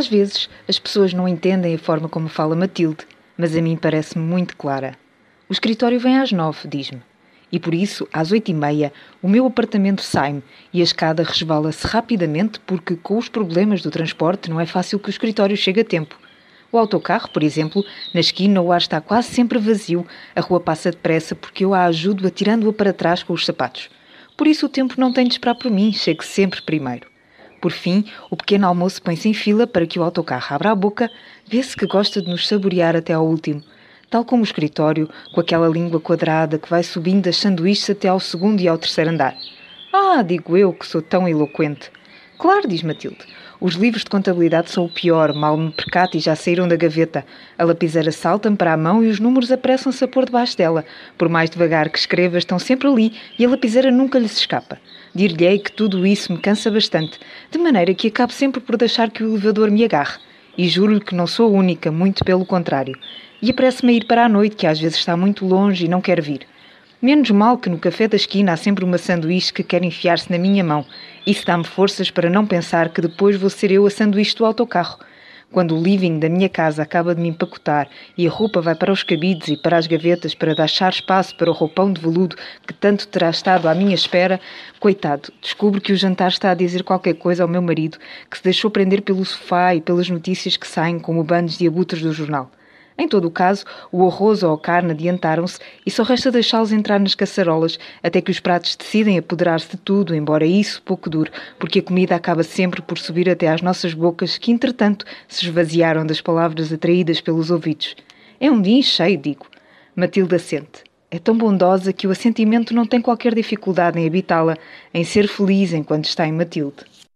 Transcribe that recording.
Às vezes, as pessoas não entendem a forma como fala Matilde, mas a mim parece-me muito clara. O escritório vem às nove, diz-me. E por isso, às oito e meia, o meu apartamento sai-me e a escada resvala-se rapidamente porque, com os problemas do transporte, não é fácil que o escritório chegue a tempo. O autocarro, por exemplo, na esquina o ar está quase sempre vazio, a rua passa depressa porque eu a ajudo atirando-a para trás com os sapatos. Por isso o tempo não tem de esperar por mim, chego sempre primeiro. Por fim, o pequeno almoço põe-se em fila para que o autocarro abra a boca, vê-se que gosta de nos saborear até ao último. Tal como o escritório, com aquela língua quadrada que vai subindo as sanduíches até ao segundo e ao terceiro andar. Ah, digo eu que sou tão eloquente. Claro, diz Matilde. Os livros de contabilidade são o pior, mal me percato e já saíram da gaveta. A lapiseira salta-me para a mão e os números apressam-se a pôr debaixo dela. Por mais devagar que escreva, estão sempre ali e a lapiseira nunca lhes escapa. Dir-lhe-ei que tudo isso me cansa bastante, de maneira que acabo sempre por deixar que o elevador me agarre. E juro-lhe que não sou única, muito pelo contrário. E apresse-me a ir para a noite, que às vezes está muito longe e não quer vir. Menos mal que no café da esquina há sempre uma sanduíche que quer enfiar-se na minha mão. Isso dá-me forças para não pensar que depois vou ser eu a sanduíche do autocarro. Quando o living da minha casa acaba de me empacotar e a roupa vai para os cabides e para as gavetas para deixar espaço para o roupão de veludo que tanto terá estado à minha espera, coitado, descubro que o jantar está a dizer qualquer coisa ao meu marido, que se deixou prender pelo sofá e pelas notícias que saem como bandos de abutres do jornal. Em todo o caso, o arroz ou a carne adiantaram-se e só resta deixá-los entrar nas caçarolas até que os pratos decidem apoderar-se de tudo, embora isso pouco dure, porque a comida acaba sempre por subir até às nossas bocas, que entretanto se esvaziaram das palavras atraídas pelos ouvidos. É um dia cheio, digo. Matilda sente. É tão bondosa que o assentimento não tem qualquer dificuldade em habitá-la, em ser feliz enquanto está em Matilde.